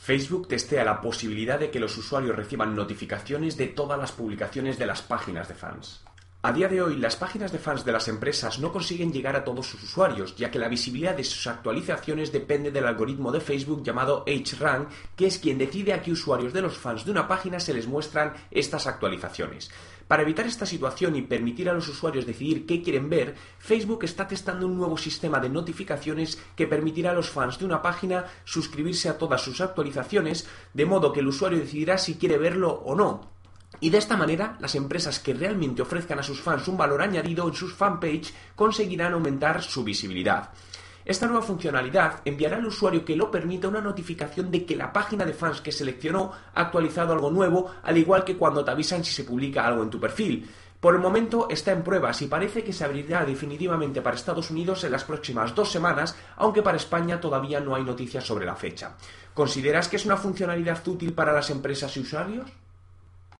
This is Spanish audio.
Facebook testea la posibilidad de que los usuarios reciban notificaciones de todas las publicaciones de las páginas de fans. A día de hoy, las páginas de fans de las empresas no consiguen llegar a todos sus usuarios, ya que la visibilidad de sus actualizaciones depende del algoritmo de Facebook llamado HRank, que es quien decide a qué usuarios de los fans de una página se les muestran estas actualizaciones. Para evitar esta situación y permitir a los usuarios decidir qué quieren ver, Facebook está testando un nuevo sistema de notificaciones que permitirá a los fans de una página suscribirse a todas sus actualizaciones, de modo que el usuario decidirá si quiere verlo o no, y de esta manera, las empresas que realmente ofrezcan a sus fans un valor añadido en sus fanpage conseguirán aumentar su visibilidad. Esta nueva funcionalidad enviará al usuario que lo permita una notificación de que la página de fans que seleccionó ha actualizado algo nuevo, al igual que cuando te avisan si se publica algo en tu perfil. Por el momento está en pruebas y parece que se abrirá definitivamente para Estados Unidos en las próximas dos semanas, aunque para España todavía no hay noticias sobre la fecha. ¿Consideras que es una funcionalidad útil para las empresas y usuarios?